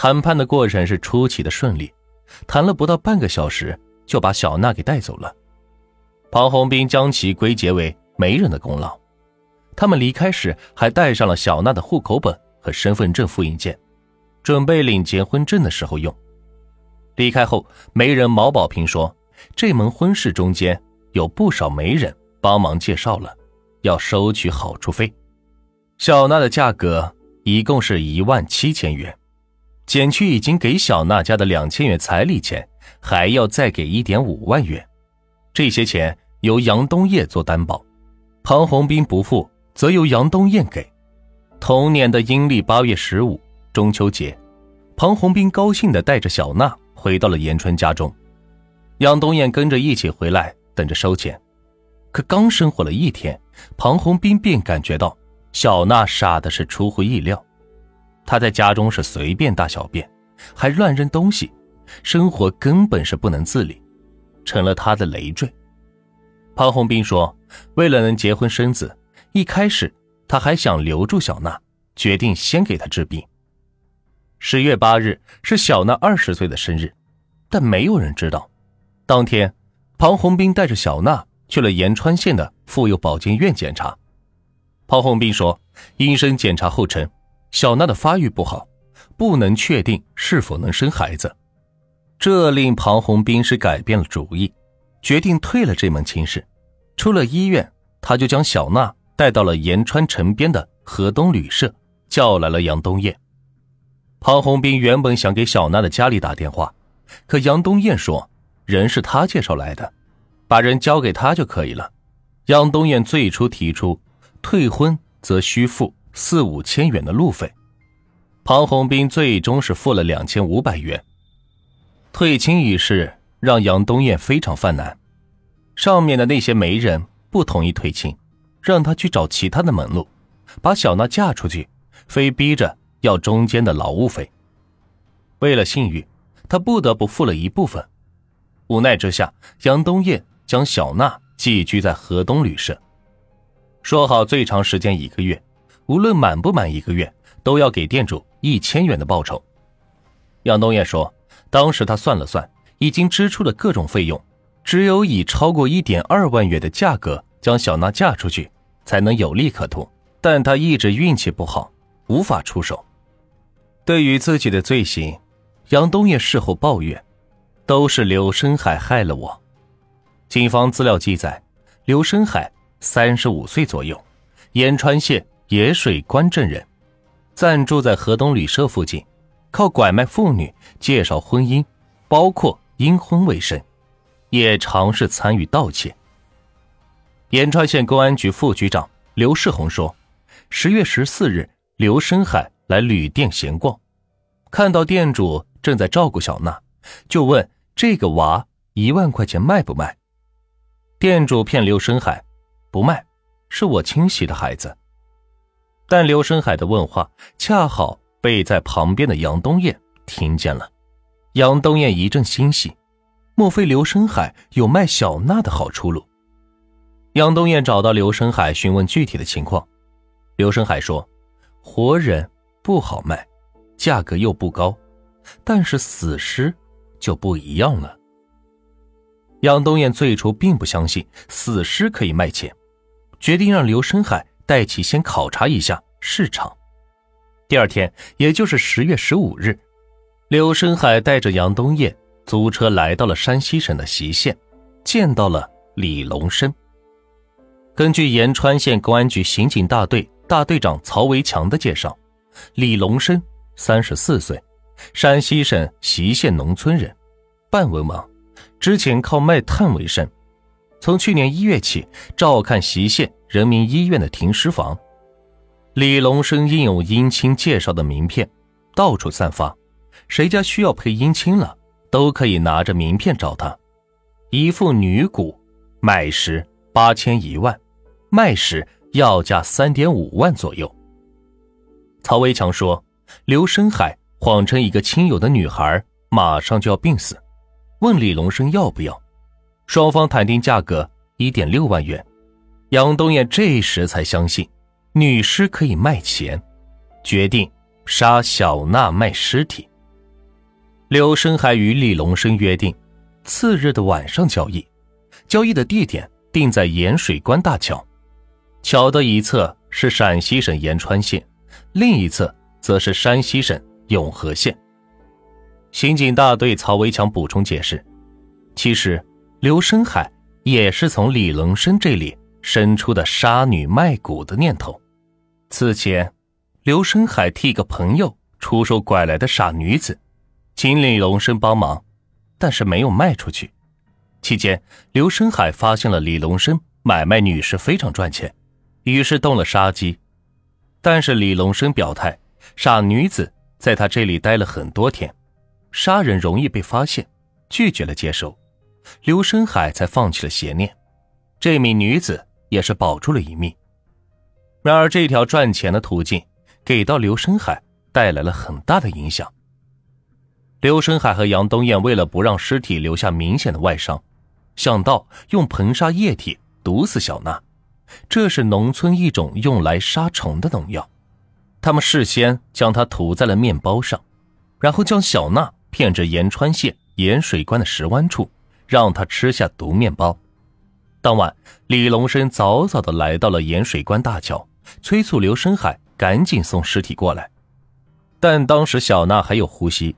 谈判的过程是出奇的顺利，谈了不到半个小时就把小娜给带走了。庞红兵将其归结为媒人的功劳。他们离开时还带上了小娜的户口本和身份证复印件，准备领结婚证的时候用。离开后，媒人毛宝平说：“这门婚事中间有不少媒人帮忙介绍了，要收取好处费。小娜的价格一共是一万七千元，减去已经给小娜家的两千元彩礼钱，还要再给一点五万元。这些钱由杨东业做担保，庞红兵不付。”则由杨东燕给。同年的阴历八月十五，中秋节，庞红兵高兴地带着小娜回到了延春家中，杨东燕跟着一起回来，等着收钱。可刚生活了一天，庞红兵便感觉到小娜傻的是出乎意料。他在家中是随便大小便，还乱扔东西，生活根本是不能自理，成了他的累赘。庞红兵说：“为了能结婚生子。”一开始，他还想留住小娜，决定先给她治病。十月八日是小娜二十岁的生日，但没有人知道，当天，庞红兵带着小娜去了延川县的妇幼保健院检查。庞红兵说，医生检查后称，小娜的发育不好，不能确定是否能生孩子。这令庞红兵是改变了主意，决定退了这门亲事。出了医院，他就将小娜。带到了延川城边的河东旅社，叫来了杨东燕。庞红兵原本想给小娜的家里打电话，可杨东燕说人是他介绍来的，把人交给他就可以了。杨东燕最初提出退婚则需付四五千元的路费，庞红兵最终是付了两千五百元。退亲一事让杨东燕非常犯难，上面的那些媒人不同意退亲。让他去找其他的门路，把小娜嫁出去，非逼着要中间的劳务费。为了信誉，他不得不付了一部分。无奈之下，杨东燕将小娜寄居在河东旅社，说好最长时间一个月，无论满不满一个月，都要给店主一千元的报酬。杨东燕说，当时他算了算，已经支出了各种费用，只有以超过一点二万元的价格将小娜嫁出去。才能有利可图，但他一直运气不好，无法出手。对于自己的罪行，杨东业事后抱怨：“都是刘深海害了我。”警方资料记载，刘深海三十五岁左右，延川县野水关镇人，暂住在河东旅社附近，靠拐卖妇女、介绍婚姻，包括阴婚为生，也尝试参与盗窃。延川县公安局副局长刘世红说：“十月十四日，刘深海来旅店闲逛，看到店主正在照顾小娜，就问这个娃一万块钱卖不卖？店主骗刘深海，不卖，是我亲戚的孩子。但刘深海的问话恰好被在旁边的杨东燕听见了。杨东燕一阵欣喜，莫非刘深海有卖小娜的好出路？”杨东燕找到刘深海询问具体的情况，刘深海说：“活人不好卖，价格又不高，但是死尸就不一样了。”杨东燕最初并不相信死尸可以卖钱，决定让刘深海带其先考察一下市场。第二天，也就是十月十五日，刘深海带着杨东燕租车来到了山西省的隰县，见到了李龙生。根据延川县公安局刑警大队大队长曹维强的介绍，李龙生三十四岁，山西省隰县农村人，半文盲，之前靠卖炭为生，从去年一月起照看隰县人民医院的停尸房。李龙生印有姻亲介绍的名片，到处散发，谁家需要配姻亲了，都可以拿着名片找他。一副女骨，买时八千一万。卖时要价三点五万左右。曹维强说：“刘深海谎称一个亲友的女孩马上就要病死，问李龙生要不要，双方谈定价格一点六万元。杨东燕这时才相信女尸可以卖钱，决定杀小娜卖尸体。刘深海与李龙生约定，次日的晚上交易，交易的地点定在盐水关大桥，桥的一侧是陕西省延川县，另一侧则是山西省永和县。刑警大队曹维强补充解释，其实刘深海也是从李龙生这里生出的杀女卖骨的念头。此前，刘深海替一个朋友出售拐来的傻女子。请李龙生帮忙，但是没有卖出去。期间，刘深海发现了李龙生买卖女士非常赚钱，于是动了杀机。但是李龙生表态，傻女子在他这里待了很多天，杀人容易被发现，拒绝了接收。刘深海才放弃了邪念，这名女子也是保住了一命。然而，这条赚钱的途径给到刘深海带来了很大的影响。刘深海和杨东艳为了不让尸体留下明显的外伤，想到用硼砂液体毒死小娜，这是农村一种用来杀虫的农药。他们事先将它涂在了面包上，然后将小娜骗至延川县盐水关的石湾处，让他吃下毒面包。当晚，李龙生早早的来到了盐水关大桥，催促刘深海赶紧送尸体过来，但当时小娜还有呼吸。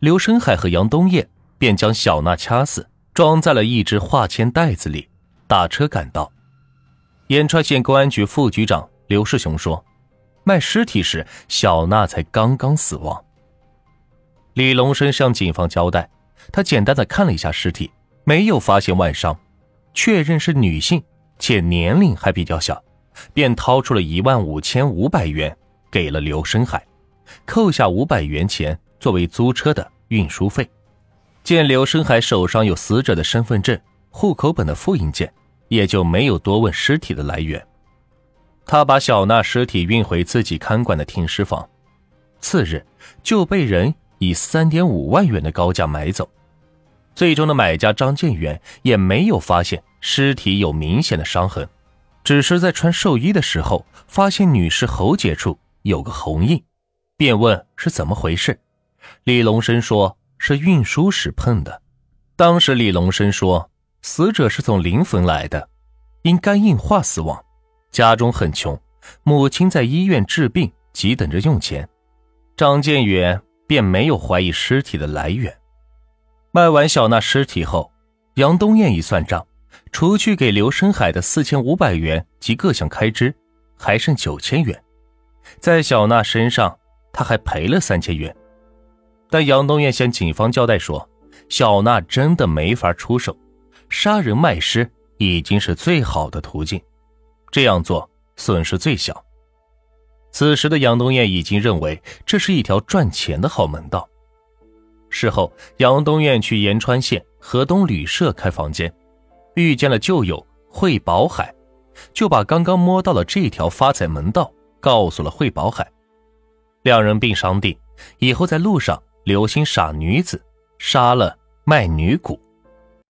刘深海和杨东艳便将小娜掐死，装在了一只化纤袋子里，打车赶到。延川县公安局副局长刘世雄说：“卖尸体时，小娜才刚刚死亡。”李龙生向警方交代，他简单的看了一下尸体，没有发现外伤，确认是女性，且年龄还比较小，便掏出了一万五千五百元给了刘深海，扣下五百元钱。作为租车的运输费，见刘深海手上有死者的身份证、户口本的复印件，也就没有多问尸体的来源。他把小娜尸体运回自己看管的停尸房，次日就被人以三点五万元的高价买走。最终的买家张建元也没有发现尸体有明显的伤痕，只是在穿寿衣的时候发现女士喉结处有个红印，便问是怎么回事。李龙生说：“是运输时碰的。”当时李龙生说：“死者是从临汾来的，因肝硬化死亡，家中很穷，母亲在医院治病，急等着用钱。”张建远便没有怀疑尸体的来源。卖完小娜尸体后，杨东艳一算账，除去给刘深海的四千五百元及各项开支，还剩九千元。在小娜身上，他还赔了三千元。但杨东艳向警方交代说：“小娜真的没法出手，杀人卖尸已经是最好的途径，这样做损失最小。”此时的杨东艳已经认为这是一条赚钱的好门道。事后，杨东院去延川县河东旅社开房间，遇见了旧友惠宝海，就把刚刚摸到了这条发财门道告诉了惠宝海，两人并商定以后在路上。留心傻女子，杀了卖女骨。